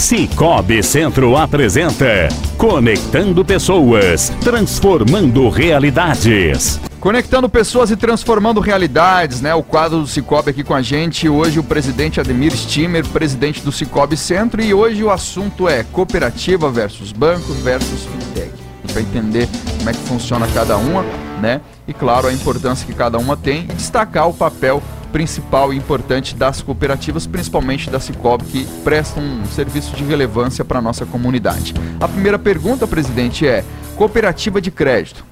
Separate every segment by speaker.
Speaker 1: Cicobi Centro apresenta Conectando Pessoas, Transformando Realidades.
Speaker 2: Conectando pessoas e transformando realidades, né? O quadro do Cicobi aqui com a gente. Hoje o presidente Ademir Stimmer, presidente do Cicobi Centro, e hoje o assunto é cooperativa versus banco versus fintech. A gente vai entender como é que funciona cada uma, né? E claro, a importância que cada uma tem e destacar o papel principal e importante das cooperativas, principalmente da Cicobi, que prestam um serviço de relevância para a nossa comunidade. A primeira pergunta, presidente, é: cooperativa de crédito,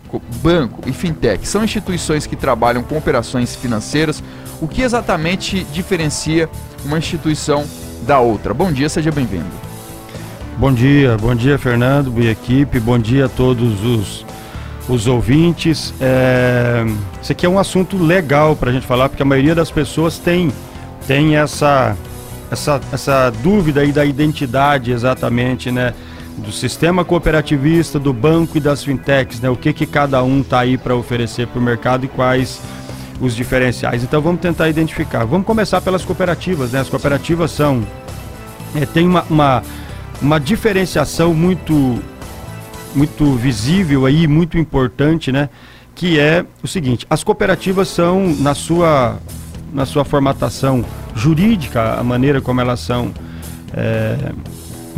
Speaker 2: banco e fintech são instituições que trabalham com operações financeiras. O que exatamente diferencia uma instituição da outra? Bom dia, seja bem-vindo.
Speaker 3: Bom dia, bom dia, Fernando e equipe, bom dia a todos os os ouvintes. É... Isso aqui é um assunto legal para a gente falar, porque a maioria das pessoas tem, tem essa, essa, essa dúvida aí da identidade exatamente, né? Do sistema cooperativista, do banco e das fintechs, né? O que, que cada um está aí para oferecer para o mercado e quais os diferenciais. Então vamos tentar identificar. Vamos começar pelas cooperativas, né? As cooperativas são. É, tem uma, uma, uma diferenciação muito muito visível aí, muito importante, né? Que é o seguinte: as cooperativas são na sua na sua formatação jurídica, a maneira como elas são é,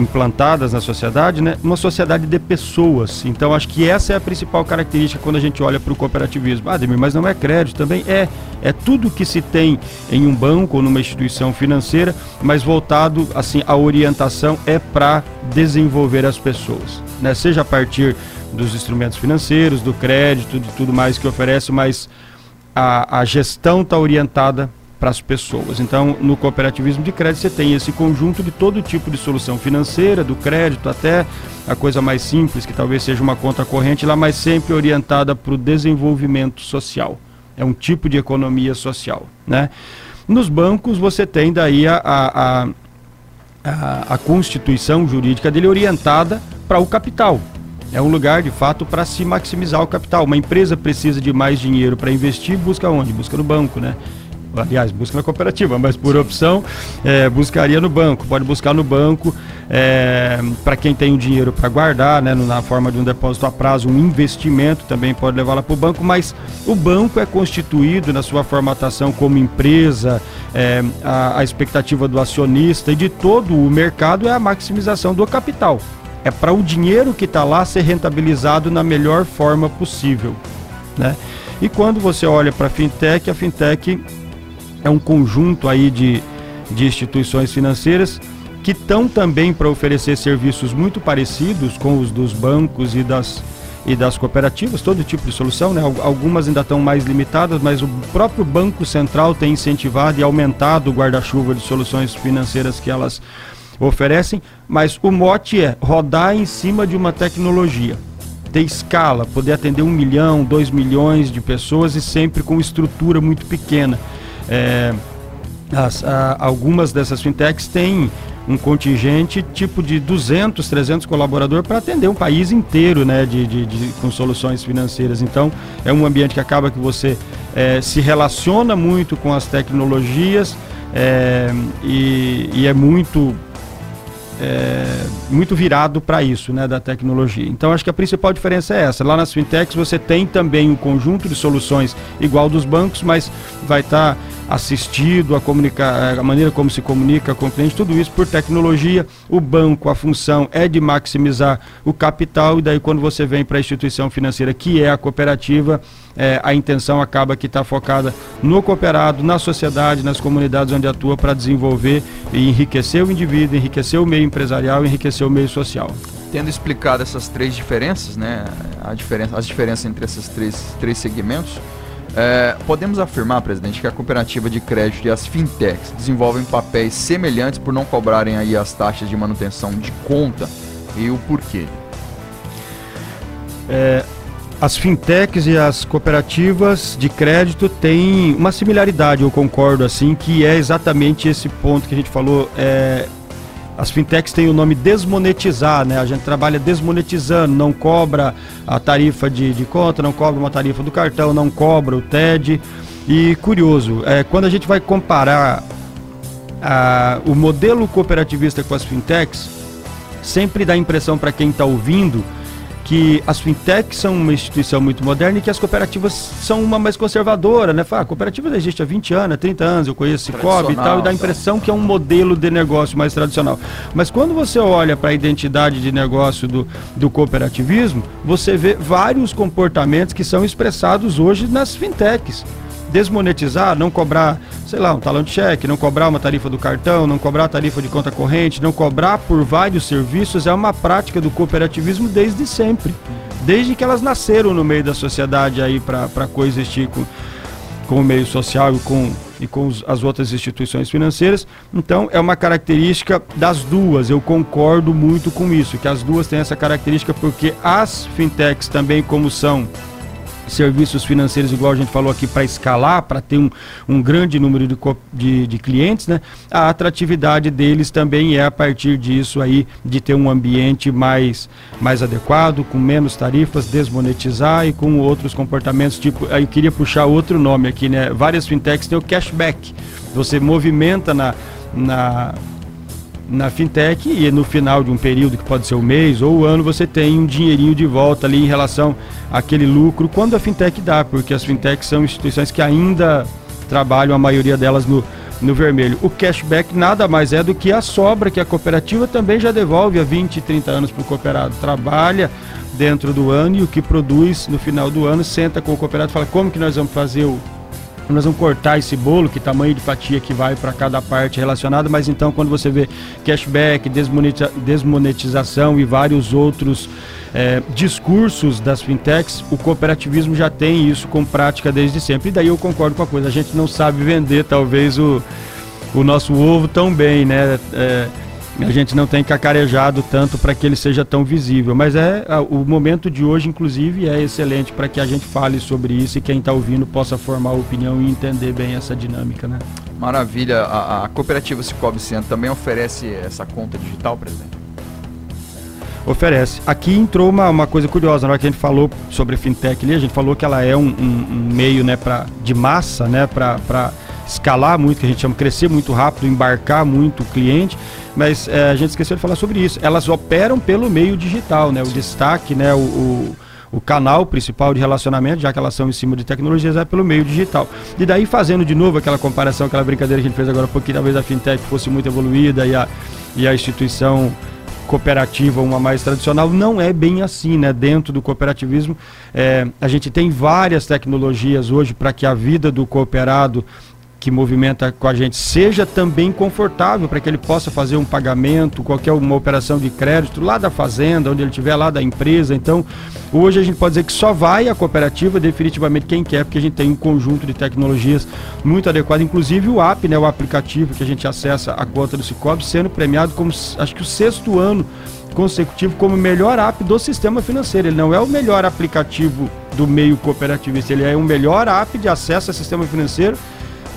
Speaker 3: implantadas na sociedade, né? Uma sociedade de pessoas. Então acho que essa é a principal característica quando a gente olha para o cooperativismo. Ah, Demir, mas não é crédito, também é. É tudo que se tem em um banco ou numa instituição financeira, mas voltado assim, a orientação é para desenvolver as pessoas, né? Seja a partir dos instrumentos financeiros, do crédito, de tudo mais que oferece, mas a, a gestão está orientada para as pessoas. Então, no cooperativismo de crédito, você tem esse conjunto de todo tipo de solução financeira, do crédito até a coisa mais simples, que talvez seja uma conta corrente lá, mas sempre orientada para o desenvolvimento social. É um tipo de economia social. Né? Nos bancos, você tem daí a, a, a, a constituição jurídica dele orientada para o capital. É um lugar, de fato, para se maximizar o capital. Uma empresa precisa de mais dinheiro para investir, busca onde? Busca no banco, né? Aliás, busca na cooperativa, mas por opção é, buscaria no banco. Pode buscar no banco é, para quem tem o dinheiro para guardar, né, na forma de um depósito a prazo, um investimento também pode levar lá para o banco, mas o banco é constituído na sua formatação como empresa, é, a, a expectativa do acionista e de todo o mercado é a maximização do capital. É para o dinheiro que está lá ser rentabilizado na melhor forma possível. Né? E quando você olha para a fintech, a fintech é um conjunto aí de, de instituições financeiras que estão também para oferecer serviços muito parecidos com os dos bancos e das, e das cooperativas, todo tipo de solução, né? Algumas ainda estão mais limitadas, mas o próprio Banco Central tem incentivado e aumentado o guarda-chuva de soluções financeiras que elas oferecem, mas o mote é rodar em cima de uma tecnologia, ter escala, poder atender um milhão, dois milhões de pessoas e sempre com estrutura muito pequena. É, as, a, algumas dessas fintechs têm um contingente tipo de 200, 300 colaboradores para atender um país inteiro né, de, de, de, com soluções financeiras. Então, é um ambiente que acaba que você é, se relaciona muito com as tecnologias é, e, e, é muito é, muito virado para isso, né, da tecnologia. Então acho que a principal diferença é essa. Lá nas fintechs você tem também um conjunto de soluções igual dos bancos, mas vai estar tá assistido a comunicar, a maneira como se comunica com o cliente, tudo isso por tecnologia. O banco, a função é de maximizar o capital e daí quando você vem para a instituição financeira que é a cooperativa, é, a intenção acaba que está focada no cooperado, na sociedade, nas comunidades onde atua para desenvolver e enriquecer o indivíduo, enriquecer o meio empresarial, enriquecer o meio social.
Speaker 2: Tendo explicado essas três diferenças, né, a diferença, as diferenças entre esses três, três segmentos, é, podemos afirmar, presidente, que a cooperativa de crédito e as fintechs desenvolvem papéis semelhantes por não cobrarem aí as taxas de manutenção de conta e o porquê?
Speaker 3: É, as fintechs e as cooperativas de crédito têm uma similaridade, eu concordo assim, que é exatamente esse ponto que a gente falou. É, as fintechs têm o nome desmonetizar, né? A gente trabalha desmonetizando, não cobra a tarifa de, de conta, não cobra uma tarifa do cartão, não cobra o TED. E curioso, é, quando a gente vai comparar a, o modelo cooperativista com as fintechs, sempre dá a impressão para quem está ouvindo que as fintechs são uma instituição muito moderna e que as cooperativas são uma mais conservadora, né? Fala, a cooperativa existe há 20 anos, há 30 anos, eu conheço Cicobi e tal, e dá a impressão que é um modelo de negócio mais tradicional. Mas quando você olha para a identidade de negócio do, do cooperativismo, você vê vários comportamentos que são expressados hoje nas fintechs desmonetizar, não cobrar, sei lá, um talão de cheque, não cobrar uma tarifa do cartão, não cobrar tarifa de conta corrente, não cobrar por vários serviços, é uma prática do cooperativismo desde sempre. Desde que elas nasceram no meio da sociedade aí para coexistir com, com o meio social e com, e com os, as outras instituições financeiras. Então, é uma característica das duas. Eu concordo muito com isso, que as duas têm essa característica porque as fintechs também, como são serviços financeiros, igual a gente falou aqui, para escalar, para ter um, um grande número de, de, de, clientes, né? A atratividade deles também é a partir disso aí, de ter um ambiente mais, mais adequado, com menos tarifas, desmonetizar e com outros comportamentos, tipo, eu queria puxar outro nome aqui, né? Várias fintechs têm o cashback. Você movimenta na, na na fintech e no final de um período que pode ser o mês ou o ano você tem um dinheirinho de volta ali em relação àquele lucro quando a fintech dá, porque as fintechs são instituições que ainda trabalham a maioria delas no, no vermelho. O cashback nada mais é do que a sobra que a cooperativa também já devolve há 20, 30 anos para o cooperado. Trabalha dentro do ano e o que produz no final do ano senta com o cooperado e fala como que nós vamos fazer o nós vamos cortar esse bolo, que tamanho de fatia que vai para cada parte relacionada, mas então quando você vê cashback, desmonetização e vários outros é, discursos das fintechs, o cooperativismo já tem isso com prática desde sempre. E daí eu concordo com a coisa, a gente não sabe vender talvez o, o nosso ovo tão bem, né? É, a gente não tem cacarejado tanto para que ele seja tão visível. Mas é o momento de hoje, inclusive, é excelente para que a gente fale sobre isso e quem está ouvindo possa formar opinião e entender bem essa dinâmica, né?
Speaker 2: Maravilha. A, a cooperativa Cicobi Centro também oferece essa conta digital, presidente?
Speaker 3: Oferece. Aqui entrou uma, uma coisa curiosa, na hora que a gente falou sobre fintech ali, a gente falou que ela é um, um, um meio né, pra, de massa, né, para escalar muito, que a gente chama crescer muito rápido, embarcar muito o cliente mas é, a gente esqueceu de falar sobre isso. Elas operam pelo meio digital, né? O destaque, né? O, o, o, canal principal de relacionamento, já que elas são em cima de tecnologias, é pelo meio digital. E daí, fazendo de novo aquela comparação, aquela brincadeira que a gente fez agora, porque talvez a fintech fosse muito evoluída e a, e a instituição cooperativa, uma mais tradicional, não é bem assim, né? Dentro do cooperativismo, é, a gente tem várias tecnologias hoje para que a vida do cooperado que movimenta com a gente seja também confortável para que ele possa fazer um pagamento, qualquer uma operação de crédito lá da fazenda, onde ele estiver, lá da empresa. Então, hoje a gente pode dizer que só vai a cooperativa definitivamente quem quer, porque a gente tem um conjunto de tecnologias muito adequado, inclusive o app, né, o aplicativo que a gente acessa a conta do Cicobi, sendo premiado como acho que o sexto ano consecutivo como melhor app do sistema financeiro. Ele não é o melhor aplicativo do meio cooperativista, ele é o melhor app de acesso ao sistema financeiro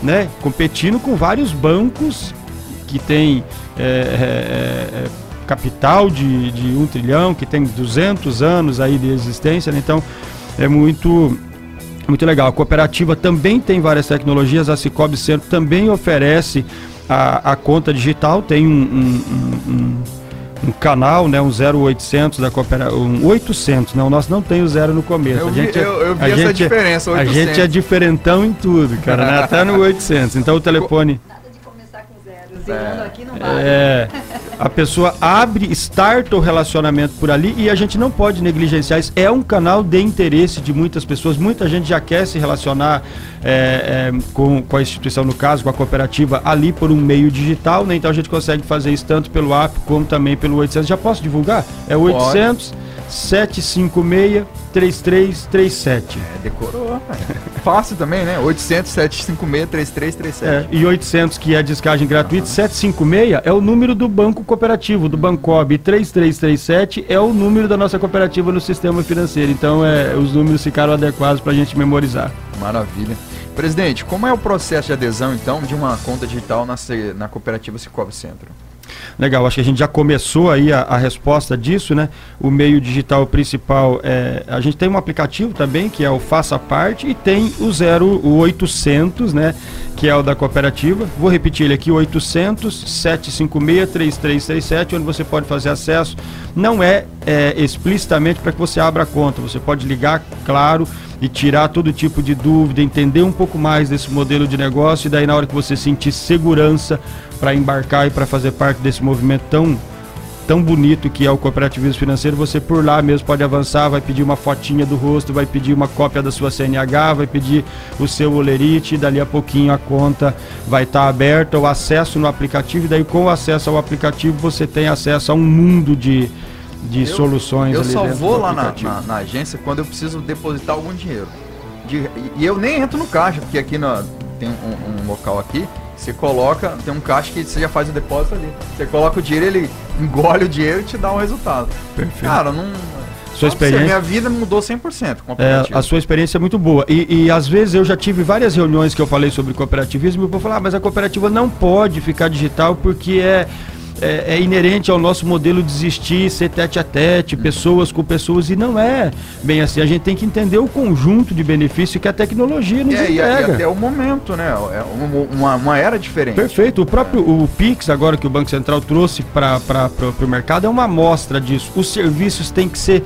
Speaker 3: né, competindo com vários bancos que tem é, é, é, capital de, de um trilhão, que tem 200 anos aí de existência, né? então é muito muito legal. A cooperativa também tem várias tecnologias, a Cicobi Centro também oferece a, a conta digital, tem um, um, um um canal, né, um 0800 da cooperativa, um 800, não, nós não tem o zero no começo.
Speaker 2: Eu
Speaker 3: a gente,
Speaker 2: vi, é- eu, eu vi essa gente, é- diferença,
Speaker 3: 800. A gente é diferentão em tudo, cara, né, até no 800. Então o telefone... Nada de começar com zero, zerando é. aqui não vale. É, a pessoa abre, starta o relacionamento por ali e a gente não pode negligenciar isso. É um canal de interesse de muitas pessoas, muita gente já quer se relacionar é, é, com, com a instituição, no caso, com a cooperativa, ali por um meio digital, né? Então a gente consegue fazer isso tanto pelo app como também pelo 800. Já posso divulgar? É 800 pode. 756 3337.
Speaker 2: É, decorou, Fácil também, né? 800 756 3337. É,
Speaker 3: e 800, que é descagem gratuita, uhum. 756 é o número do banco cooperativo, do Bancob. 3337 é o número da nossa cooperativa no sistema financeiro. Então, é, os números ficaram adequados para a gente memorizar.
Speaker 2: Maravilha. Presidente, como é o processo de adesão, então, de uma conta digital na, na cooperativa Cicobi Centro?
Speaker 3: Legal, acho que a gente já começou aí a, a resposta disso, né? O meio digital principal é. A gente tem um aplicativo também, que é o Faça Parte, e tem o 0, o 800, né? Que é o da cooperativa. Vou repetir ele aqui: 800 756 3337, onde você pode fazer acesso. Não é, é explicitamente para que você abra a conta, você pode ligar, claro e tirar todo tipo de dúvida, entender um pouco mais desse modelo de negócio e daí na hora que você sentir segurança para embarcar e para fazer parte desse movimento tão tão bonito que é o cooperativismo financeiro, você por lá mesmo pode avançar, vai pedir uma fotinha do rosto, vai pedir uma cópia da sua CNH, vai pedir o seu olerite, dali a pouquinho a conta vai estar tá aberta, o acesso no aplicativo, e daí com o acesso ao aplicativo você tem acesso a um mundo de, de eu, soluções.
Speaker 2: Eu só vou lá na, na, na, agência quando eu preciso depositar algum dinheiro. De, e eu nem entro no caixa, porque aqui na, tem um, um, local aqui, você coloca, tem um caixa que você já faz o depósito ali. Você coloca o dinheiro, ele engole o dinheiro e te dá um resultado.
Speaker 3: Perfeito.
Speaker 2: Cara, não.
Speaker 3: Sua experiência... Você,
Speaker 2: minha vida mudou 100%
Speaker 3: com é, A sua experiência é muito boa. E, e, às vezes eu já tive várias reuniões que eu falei sobre cooperativismo e eu vou falar, ah, mas a cooperativa não pode ficar digital porque é é, é, inerente ao nosso modelo de existir, ser tete a tete, pessoas com pessoas, e não é bem assim. A gente tem que entender o conjunto de benefícios que a tecnologia nos é, entrega.
Speaker 2: E, até o momento, né? É uma, uma era diferente.
Speaker 3: Perfeito. O próprio o Pix, agora que o Banco Central trouxe para o mercado, é uma amostra disso. Os serviços têm que ser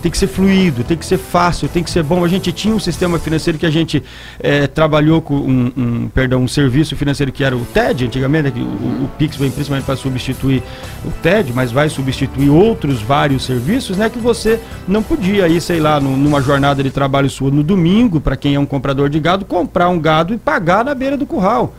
Speaker 3: tem que ser fluido, tem que ser fácil, tem que ser bom. A gente tinha um sistema financeiro que a gente é, trabalhou com um, um, perdão, um serviço financeiro que era o TED, antigamente, né, o, o Pix vem principalmente para substituir o TED, mas vai substituir outros vários serviços, né? Que você não podia ir, sei lá, numa jornada de trabalho sua no domingo, para quem é um comprador de gado, comprar um gado e pagar na beira do curral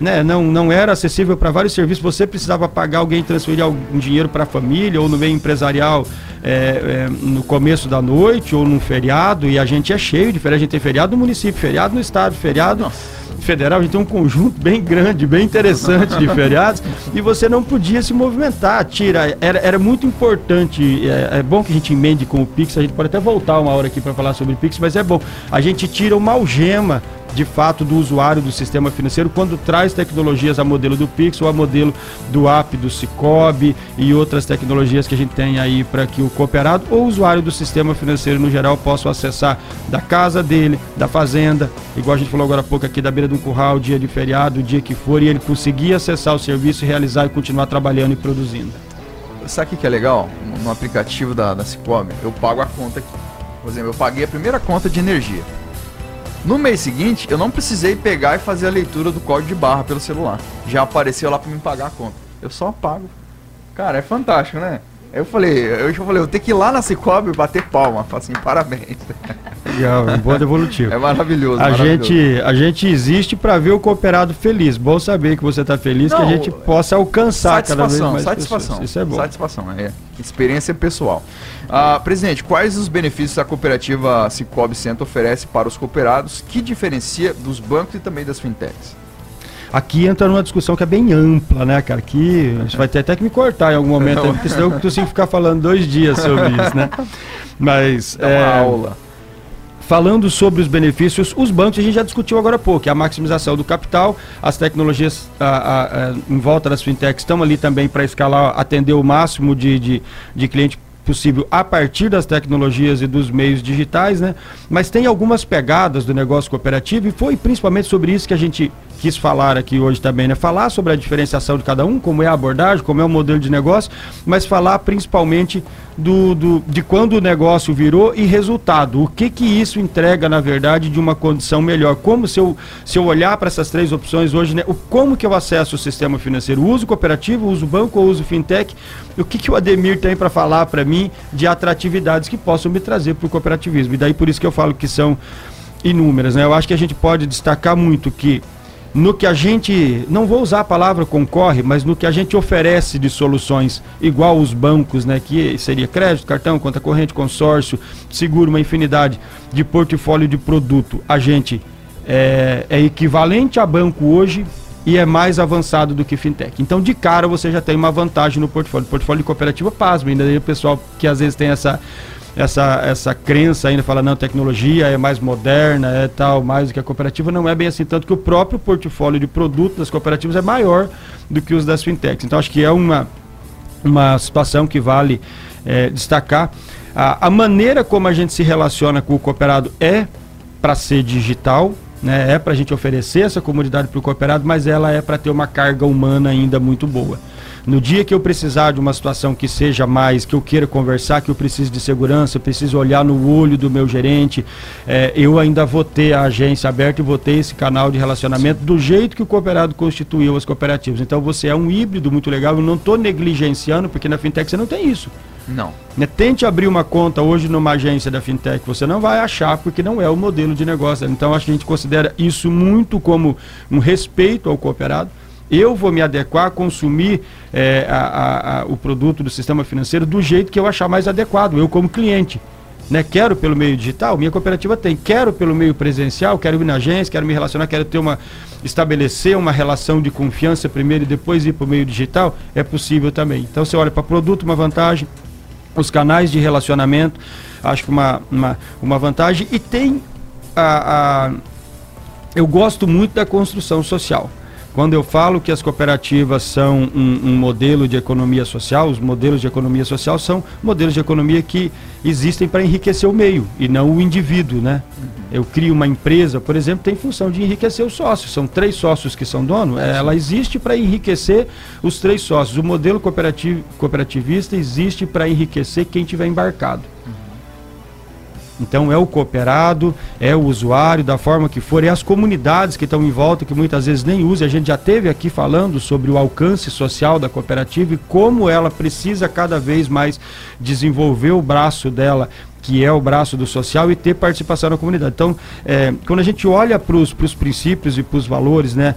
Speaker 3: né, não, não era acessível para vários serviços, você precisava pagar alguém transferir algum dinheiro para a família ou no meio empresarial é, é, no começo da noite ou num feriado, e a gente é cheio de feriado, a gente tem feriado no município, feriado no estado, feriado Nossa. federal, a gente tem um conjunto bem grande, bem interessante de feriados, e você não podia se movimentar, tira, era, era muito importante, é, é bom que a gente emende com o Pix, a gente pode até voltar uma hora aqui para falar sobre o Pix, mas é bom, a gente tira uma algema de fato do usuário do sistema financeiro quando traz tecnologias a modelo do Pix ou a modelo do app do Cicobi e outras tecnologias que a gente tem aí para que o cooperado ou usuário do sistema financeiro no geral possa acessar da casa dele, da fazenda, igual a gente falou agora há pouco aqui da beira do curral, dia de feriado, o dia que for, e ele conseguir acessar o serviço, realizar e continuar trabalhando e produzindo.
Speaker 2: Sabe o que é legal? No aplicativo da, da Cicobi, eu pago a conta aqui. Por exemplo, eu paguei a primeira conta de energia. No mês seguinte, eu não precisei pegar e fazer a leitura do código de barra pelo celular. Já apareceu lá para me pagar a conta. Eu só pago. Cara, é fantástico, né? Eu falei, eu já falei, eu tenho que ir lá na Cicobi e bater palma. Assim, parabéns.
Speaker 3: Legal, um bom evolutivo.
Speaker 2: É maravilhoso.
Speaker 3: A,
Speaker 2: maravilhoso.
Speaker 3: Gente, a gente existe para ver o cooperado feliz. Bom saber que você está feliz, Não, que a gente possa alcançar cada vez mais
Speaker 2: satisfação,
Speaker 3: pessoas. Isso é bom.
Speaker 2: Satisfação, é. Experiência pessoal. Ah, presidente, quais os benefícios a cooperativa Cicobi Centro oferece para os cooperados que diferencia dos bancos e também das fintechs?
Speaker 3: Aqui entra numa discussão que é bem ampla, né, cara? Que a gente vai ter até que me cortar em algum momento, aí, porque senão eu consigo ficar falando dois dias sobre isso, né? Mas.
Speaker 2: É uma é, aula.
Speaker 3: Falando sobre os benefícios, os bancos a gente já discutiu agora há pouco, é a maximização do capital, as tecnologias a, a, a, em volta das fintechs estão ali também para escalar, atender o máximo de, de, de cliente possível a partir das tecnologias e dos meios digitais, né? Mas tem algumas pegadas do negócio cooperativo e foi principalmente sobre isso que a gente quis falar aqui hoje também, né? Falar sobre a diferenciação de cada um, como é a abordagem, como é o modelo de negócio, mas falar principalmente do, do, de quando o negócio virou e resultado. O que que isso entrega, na verdade, de uma condição melhor? Como se eu, se eu olhar para essas três opções hoje, né? O, como que eu acesso o sistema financeiro? Uso cooperativo, uso banco ou uso fintech? O que que o Ademir tem para falar para mim de atratividades que possam me trazer para o cooperativismo? E daí por isso que eu falo que são inúmeras, né? Eu acho que a gente pode destacar muito que no que a gente, não vou usar a palavra concorre, mas no que a gente oferece de soluções, igual os bancos, né, que seria crédito, cartão, conta corrente, consórcio, seguro, uma infinidade de portfólio de produto, a gente é, é equivalente a banco hoje e é mais avançado do que fintech. Então, de cara, você já tem uma vantagem no portfólio. Portfólio de cooperativa, pasma, ainda o pessoal que às vezes tem essa essa, essa crença ainda, fala, não, tecnologia é mais moderna, é tal, mais do que a cooperativa, não é bem assim, tanto que o próprio portfólio de produtos das cooperativas é maior do que os das fintechs. Então acho que é uma, uma situação que vale é, destacar. A, a maneira como a gente se relaciona com o cooperado é para ser digital, né? É para a gente oferecer essa comunidade para o cooperado, mas ela é para ter uma carga humana ainda muito boa. No dia que eu precisar de uma situação que seja mais, que eu queira conversar, que eu precise de segurança, eu preciso olhar no olho do meu gerente, é, eu ainda vou ter a agência aberta e vou ter esse canal de relacionamento do jeito que o cooperado constituiu as cooperativas. Então você é um híbrido muito legal, eu não estou negligenciando, porque na fintech você não tem isso.
Speaker 2: Não.
Speaker 3: Né? Tente abrir uma conta hoje numa agência da fintech, você não vai achar porque não é o modelo de negócio. Então acho que a gente considera isso muito como um respeito ao cooperado eu vou me adequar a consumir é, a, a, a, o produto do sistema financeiro do jeito que eu achar mais adequado, eu como cliente. Né? Quero pelo meio digital, minha cooperativa tem. Quero pelo meio presencial, quero ir na agência, quero me relacionar, quero ter uma estabelecer uma relação de confiança primeiro e depois ir para o meio digital, é possível também. Então você olha para produto, uma vantagem, os canais de relacionamento, acho que uma, uma, uma vantagem. E tem a, a eu gosto muito da construção social. Quando eu falo que as cooperativas são um, um, modelo de economia social, os modelos de economia social são modelos de economia que existem para enriquecer o meio e não o indivíduo, né? Eu crio uma empresa, por exemplo, tem função de enriquecer os sócios. São três sócios que são dono. Ela existe para enriquecer os três sócios. O modelo cooperativista existe para enriquecer quem tiver embarcado. Então é o cooperado, é o usuário, da forma que for, é as comunidades que estão em volta, que muitas vezes nem usam. A gente já teve aqui falando sobre o alcance social da cooperativa e como ela precisa cada vez mais desenvolver o braço dela que é o braço do social e ter participação na comunidade. Então, é, quando a gente olha para os princípios e para os valores, né,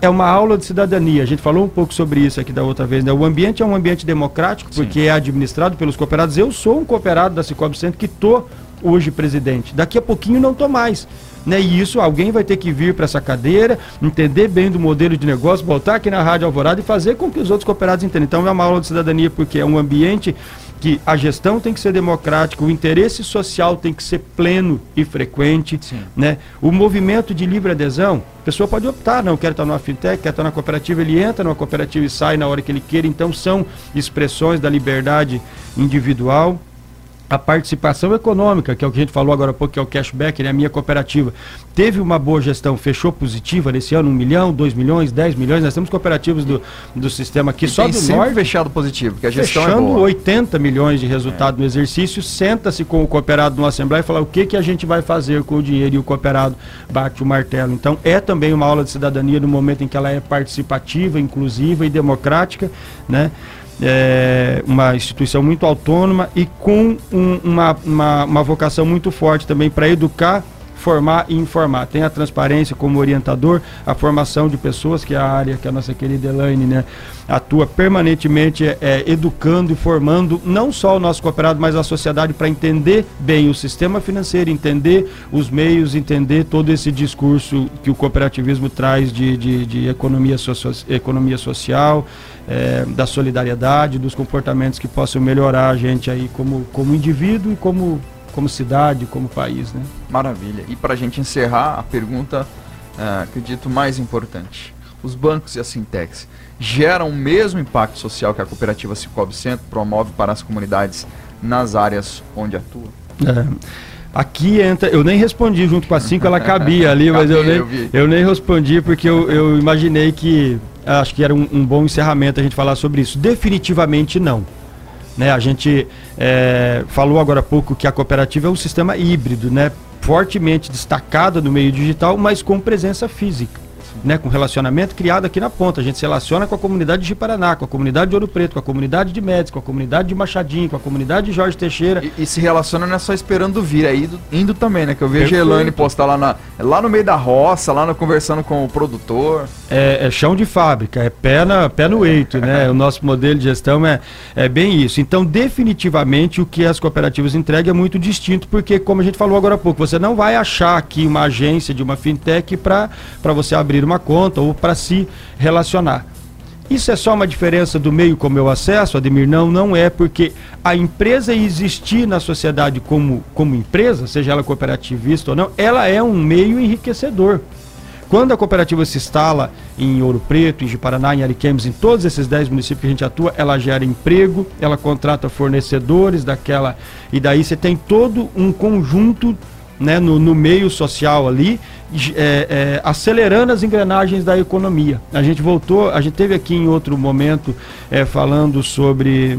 Speaker 3: é uma aula de cidadania. A gente falou um pouco sobre isso aqui da outra vez. Né? O ambiente é um ambiente democrático, porque Sim. é administrado pelos cooperados. Eu sou um cooperado da Cicobi Centro que estou hoje presidente. Daqui a pouquinho não estou mais. Né? E isso alguém vai ter que vir para essa cadeira, entender bem do modelo de negócio, voltar aqui na Rádio Alvorada e fazer com que os outros cooperados entendam. Então é uma aula de cidadania porque é um ambiente que a gestão tem que ser democrática, o interesse social tem que ser pleno e frequente, né? O movimento de livre adesão, a pessoa pode optar, não quer estar numa fintech, quer estar na cooperativa, ele entra numa cooperativa e sai na hora que ele queira, então são expressões da liberdade individual a participação econômica, que é o que a gente falou agora há pouco, que é o cashback, né? a minha cooperativa, teve uma boa gestão, fechou positiva nesse ano, um milhão, dois milhões, dez milhões, nós temos cooperativas do, do sistema aqui
Speaker 2: e
Speaker 3: só do
Speaker 2: norte. fechado positivo, porque a gestão
Speaker 3: fechando
Speaker 2: é boa.
Speaker 3: 80 milhões de resultado é. no exercício, senta-se com o cooperado numa assembleia e fala o que, que a gente vai fazer com o dinheiro e o cooperado bate o martelo. Então é também uma aula de cidadania no momento em que ela é participativa, inclusiva e democrática, né? É, uma instituição muito autônoma e com um, uma, uma, uma vocação muito forte também para educar formar e informar. Tem a transparência como orientador, a formação de pessoas, que é a área que a nossa querida Elaine né, atua permanentemente é, é, educando e formando não só o nosso cooperado, mas a sociedade para entender bem o sistema financeiro, entender os meios, entender todo esse discurso que o cooperativismo traz de, de, de economia, so economia social, é, da solidariedade, dos comportamentos que possam melhorar a gente aí como, como indivíduo e como como cidade, como país. Né?
Speaker 2: Maravilha. E para a gente encerrar, a pergunta, uh, acredito, mais importante. Os bancos e as fintechs geram o mesmo impacto social que a cooperativa Cicobi Centro promove para as comunidades nas áreas onde atua?
Speaker 3: É. Aqui entra, eu nem respondi junto com a 5, ela cabia ali, mas eu nem, eu, eu nem respondi porque eu, eu imaginei que acho que era um, um bom encerramento a gente falar sobre isso. Definitivamente não. Né? A gente é, falou agora há pouco que a cooperativa é um sistema híbrido, né? fortemente destacada no meio digital, mas com presença física né, com relacionamento criado aqui na ponta. A gente se relaciona com a comunidade de Paraná, com a comunidade de Ouro Preto, com a comunidade de Médicos, com a comunidade de Machadinho, com a comunidade de Jorge Teixeira.
Speaker 2: E, e se relaciona não é só esperando vir, é indo, indo também, né? Que eu vejo Perfeito. a Elane postar lá, na, lá no meio da roça, lá no, conversando com o produtor.
Speaker 3: É, é chão de fábrica, é pé, na, pé no eito, né? o nosso modelo de gestão é, é bem isso. Então, definitivamente, o que as cooperativas entregam é muito distinto, porque, como a gente falou agora há pouco, você não vai achar aqui uma agência de uma fintech para você abrir uma uma conta ou para se relacionar. Isso é só uma diferença do meio como eu acesso, Ademir? Não, não é, porque a empresa existir na sociedade como, como empresa, seja ela cooperativista ou não, ela é um meio enriquecedor. Quando a cooperativa se instala em Ouro Preto, em Jiparaná, em Ariquemes, em todos esses 10 municípios que a gente atua, ela gera emprego, ela contrata fornecedores daquela. E daí você tem todo um conjunto né, no, no meio social ali, é, é, acelerando as engrenagens da economia. A gente voltou, a gente teve aqui em outro momento é, falando sobre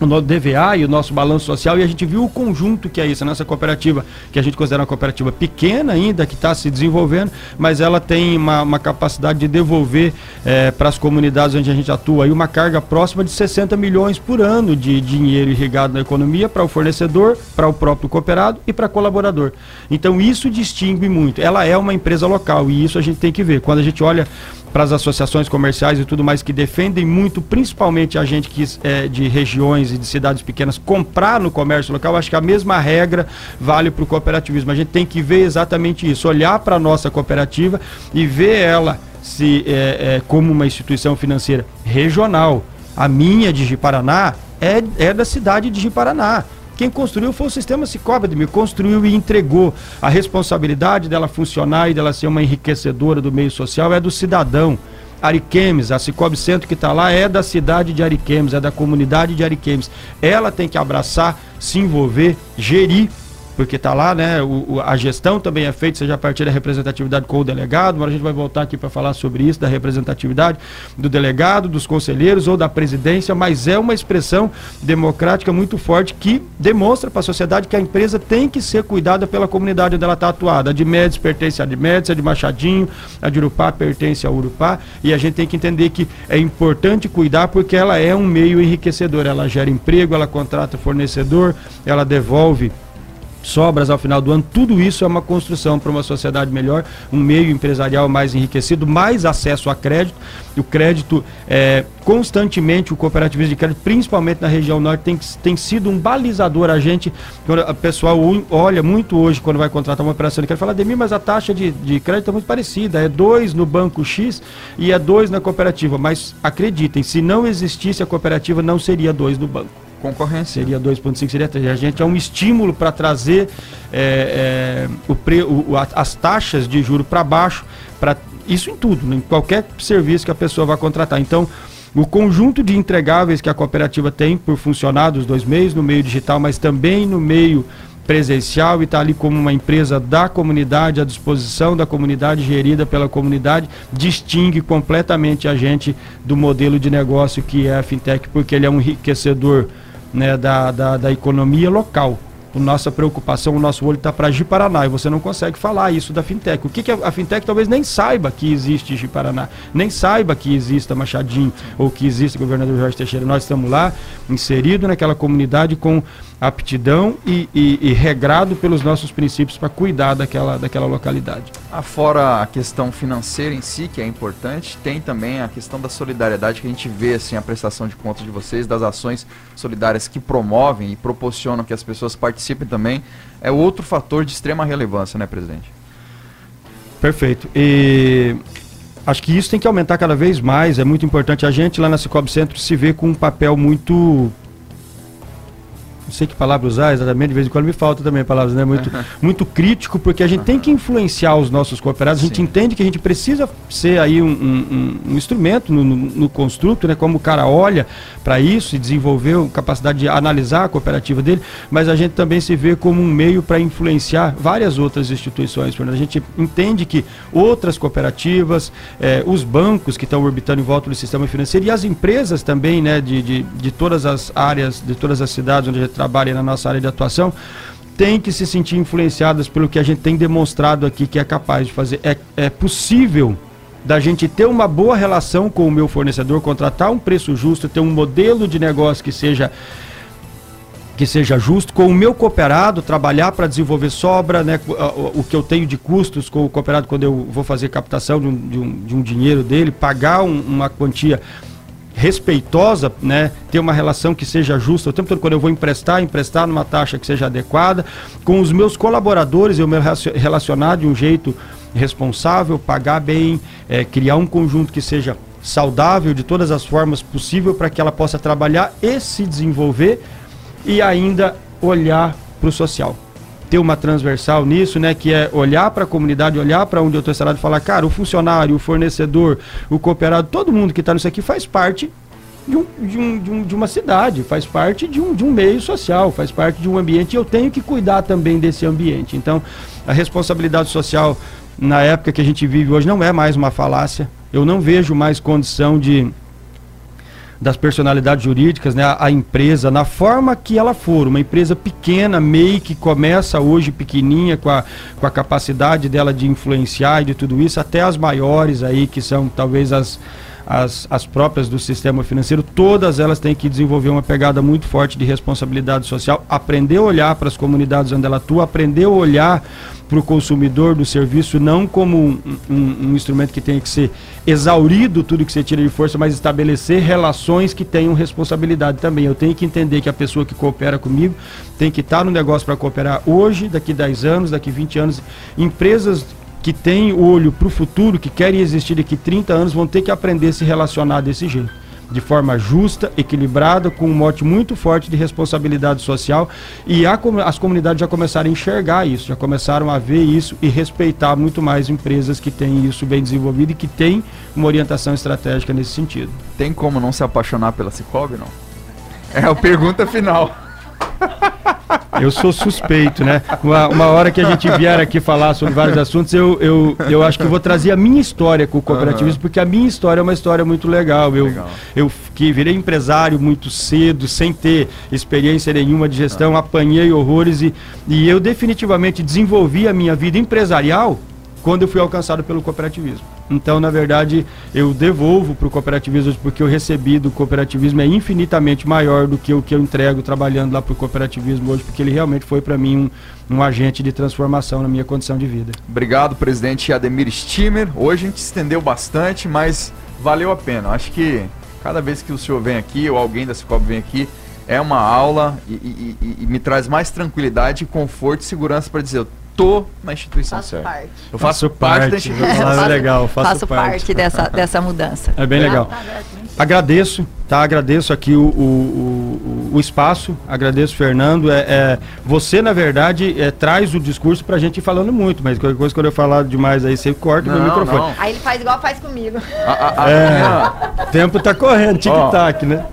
Speaker 3: o nosso DVA e o nosso balanço social e a gente viu o conjunto que é isso, a nossa cooperativa, que a gente considera uma cooperativa pequena ainda, que está se desenvolvendo, mas ela tem uma, uma capacidade de devolver é, para as comunidades onde a gente atua aí uma carga próxima de 60 milhões por ano de dinheiro irrigado na economia para o fornecedor, para o próprio cooperado e para colaborador. Então isso distingue muito. Ela é uma empresa local e isso a gente tem que ver. Quando a gente olha para as associações comerciais e tudo mais que defendem muito, principalmente a gente que é de regiões e de cidades pequenas, comprar no comércio local, acho que a mesma regra vale para o cooperativismo. A gente tem que ver exatamente isso, olhar para a nossa cooperativa e ver ela se é, é, como uma instituição financeira regional. A minha de Jiparaná é, é da cidade de Jiparaná. Quem construiu foi o sistema Cicobi, me construiu e entregou. A responsabilidade dela funcionar e dela ser uma enriquecedora do meio social é do cidadão. Ariquemes, a Cicobi Centro que está lá é da cidade de Ariquemes, é da comunidade de Ariquemes. Ela tem que abraçar, se envolver, gerir porque está lá, né? O, a gestão também é feita, seja a partir da representatividade com o delegado, mas a gente vai voltar aqui para falar sobre isso, da representatividade do delegado, dos conselheiros ou da presidência, mas é uma expressão democrática muito forte que demonstra para a sociedade que a empresa tem que ser cuidada pela comunidade onde ela está atuada. A de Médici pertence a de Médici, a de Machadinho, a de Urupá pertence a Urupá, e a gente tem que entender que é importante cuidar porque ela é um meio enriquecedor, ela gera emprego, ela contrata fornecedor, ela devolve sobras ao final do ano, tudo isso é uma construção para uma sociedade melhor, um meio empresarial mais enriquecido, mais acesso a crédito. O crédito, é, constantemente, o cooperativismo de crédito, principalmente na região norte, tem, tem sido um balizador. A gente, o pessoal olha muito hoje, quando vai contratar uma operação de crédito, fala, Demir, mas a taxa de, de crédito é muito parecida, é 2 no banco X e é 2 na cooperativa. Mas acreditem, se não existisse a cooperativa, não seria 2 no banco
Speaker 2: concorrência.
Speaker 3: Seria 2,5, seria 3. A gente é um estímulo para trazer é, é, o pre, o, as taxas de juro para baixo, para isso em tudo, né? em qualquer serviço que a pessoa vai contratar. Então, o conjunto de entregáveis que a cooperativa tem por funcionar dos dois meios, no meio digital, mas também no meio presencial e está ali como uma empresa da comunidade, à disposição da comunidade, gerida pela comunidade, distingue completamente a gente do modelo de negócio que é a fintech, porque ele é um enriquecedor né, da, da, da economia local. Nossa preocupação, o nosso olho está para Paraná e você não consegue falar isso da fintech. O que, que a, a fintech talvez nem saiba que existe Paraná, nem saiba que exista Machadinho ou que existe governador Jorge Teixeira. Nós estamos lá inserido naquela comunidade com aptidão e, e, e regrado pelos nossos princípios para cuidar daquela, daquela localidade.
Speaker 2: Afora a questão financeira em si, que é importante, tem também a questão da solidariedade que a gente vê assim, a prestação de contas de vocês, das ações solidárias que promovem e proporcionam que as pessoas participem também. É outro fator de extrema relevância, né, presidente?
Speaker 3: Perfeito. E acho que isso tem que aumentar cada vez mais. É muito importante. A gente lá na Cicobi Centro se vê com um papel muito não sei que palavra usar exatamente, de vez em quando me falta também palavras, né? Muito, muito crítico, porque a gente tem que influenciar os nossos cooperados, a gente Sim. entende que a gente precisa ser aí um, um, um instrumento no, no, no, construto, né? Como o cara olha para isso e desenvolveu capacidade de analisar a cooperativa dele, mas a gente também se vê como um meio para influenciar várias outras instituições. A gente entende que outras cooperativas, eh, os bancos que estão orbitando em volta do sistema financeiro e as empresas também, né? De, de, de todas as áreas, de todas as cidades onde a gente trabalhem na nossa área de atuação, tem que se sentir influenciadas pelo que a gente tem demonstrado aqui que é capaz de fazer. É, é possível da gente ter uma boa relação com o meu fornecedor, contratar um preço justo, ter um modelo de negócio que seja que seja justo, com o meu cooperado, trabalhar para desenvolver sobra, né, o, que eu tenho de custos com o cooperado quando eu vou fazer captação de um, de um, de um dinheiro dele, pagar um, uma quantia respeitosa, né, ter uma relação que seja justa. O tempo todo, quando eu vou emprestar, emprestar numa taxa que seja adequada. Com os meus colaboradores, eu me relacionar de um jeito responsável, pagar bem, é, criar um conjunto que seja saudável de todas as formas possível para que ela possa trabalhar e se desenvolver e ainda olhar para o social. Ter uma transversal nisso, né? Que é olhar para a comunidade, olhar para onde eu estou instalado e falar, cara, o funcionário, o fornecedor, o cooperado, todo mundo que está nisso aqui faz parte de, um, de, um, de, um, uma cidade, faz parte de um, de um meio social, faz parte de um ambiente e eu tenho que cuidar também desse ambiente. Então, a responsabilidade social na época que a gente vive hoje não é mais uma falácia. Eu não vejo mais condição de das personalidades jurídicas, né, a, a, empresa, na forma que ela for, uma empresa pequena, MEI, que começa hoje pequenininha, com a, com a capacidade dela de influenciar e de tudo isso, até as maiores aí, que são talvez as, as, as próprias do sistema financeiro, todas elas têm que desenvolver uma pegada muito forte de responsabilidade social, aprender a olhar para as comunidades onde ela atua, aprender a olhar para o consumidor do serviço não como um, um, um, instrumento que tenha que ser exaurido tudo que você tira de força, mas estabelecer relações que tenham responsabilidade também. Eu tenho que entender que a pessoa que coopera comigo tem que estar no negócio para cooperar hoje, daqui 10 anos, daqui 20 anos. Empresas que têm olho para o futuro, que querem existir daqui 30 anos, vão ter que aprender a se relacionar desse jeito de forma justa, equilibrada, com um mote muito forte de responsabilidade social. E a, as comunidades já começaram a enxergar isso, já começaram a ver isso e respeitar muito mais empresas que têm isso bem desenvolvido e que têm uma orientação estratégica nesse sentido.
Speaker 2: Tem como não se apaixonar pela Cicobi, não? É a pergunta final.
Speaker 3: Eu sou suspeito, né? Uma, uma, hora que a gente vier aqui falar sobre vários assuntos, eu, eu, eu acho que eu vou trazer a minha história com o cooperativismo, uhum. porque a minha história é uma história muito legal. Eu, legal. eu que virei empresário muito cedo, sem ter experiência nenhuma de gestão, uhum. apanhei horrores e, e eu definitivamente desenvolvi a minha vida empresarial quando eu fui alcançado pelo cooperativismo. Então, na verdade, eu devolvo para o cooperativismo porque eu recebi do cooperativismo é infinitamente maior do que o que eu entrego trabalhando lá para o cooperativismo hoje, porque ele realmente foi para mim um, um agente de transformação na minha condição de vida.
Speaker 2: Obrigado, presidente Ademir Stimmer. Hoje a gente estendeu bastante, mas valeu a pena. Acho que cada vez que o senhor vem aqui ou alguém da Cicobi vem aqui, é uma aula e, e, e, e me traz mais tranquilidade, conforto e segurança para dizer tô na instituição
Speaker 4: faço
Speaker 2: certa.
Speaker 4: Parte.
Speaker 2: Eu faço, faço parte, parte da instituição.
Speaker 3: É legal, faço,
Speaker 4: faço parte. parte, dessa, dessa mudança.
Speaker 3: É bem legal. Tá agradeço, tá? Agradeço aqui o, o, o, o espaço, agradeço, Fernando. É, é, você, na verdade, é, traz o discurso pra gente ir falando muito, mas qualquer coisa quando eu falar demais aí, você corta não, meu microfone. Não.
Speaker 4: Aí ele faz igual faz comigo.
Speaker 3: A, a, a, é, tempo tá correndo, tic-tac, né?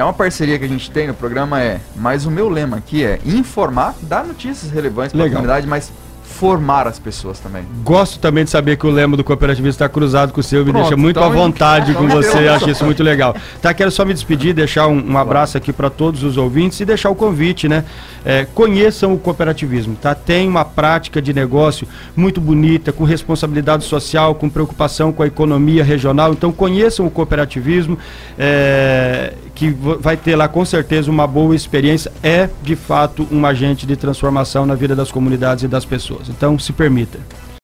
Speaker 2: É uma parceria que a gente tem no programa, é. Mas o meu lema aqui é informar, dar notícias relevantes para a comunidade, mas formar as pessoas também.
Speaker 3: Gosto também de saber que o lema do cooperativismo está cruzado com o seu, me Pronto, deixa muito então, à vontade então, com você, acho isso muito legal. Tá, quero só me despedir, deixar um, um abraço aqui para todos os ouvintes e deixar o convite, né? É, conheçam o cooperativismo, tá? Tem uma prática de negócio muito bonita, com responsabilidade social, com preocupação com a economia regional, então conheçam o cooperativismo, é, que vai ter lá com certeza uma boa experiência, é de fato um agente de transformação na vida das comunidades e das pessoas. Então, se permita.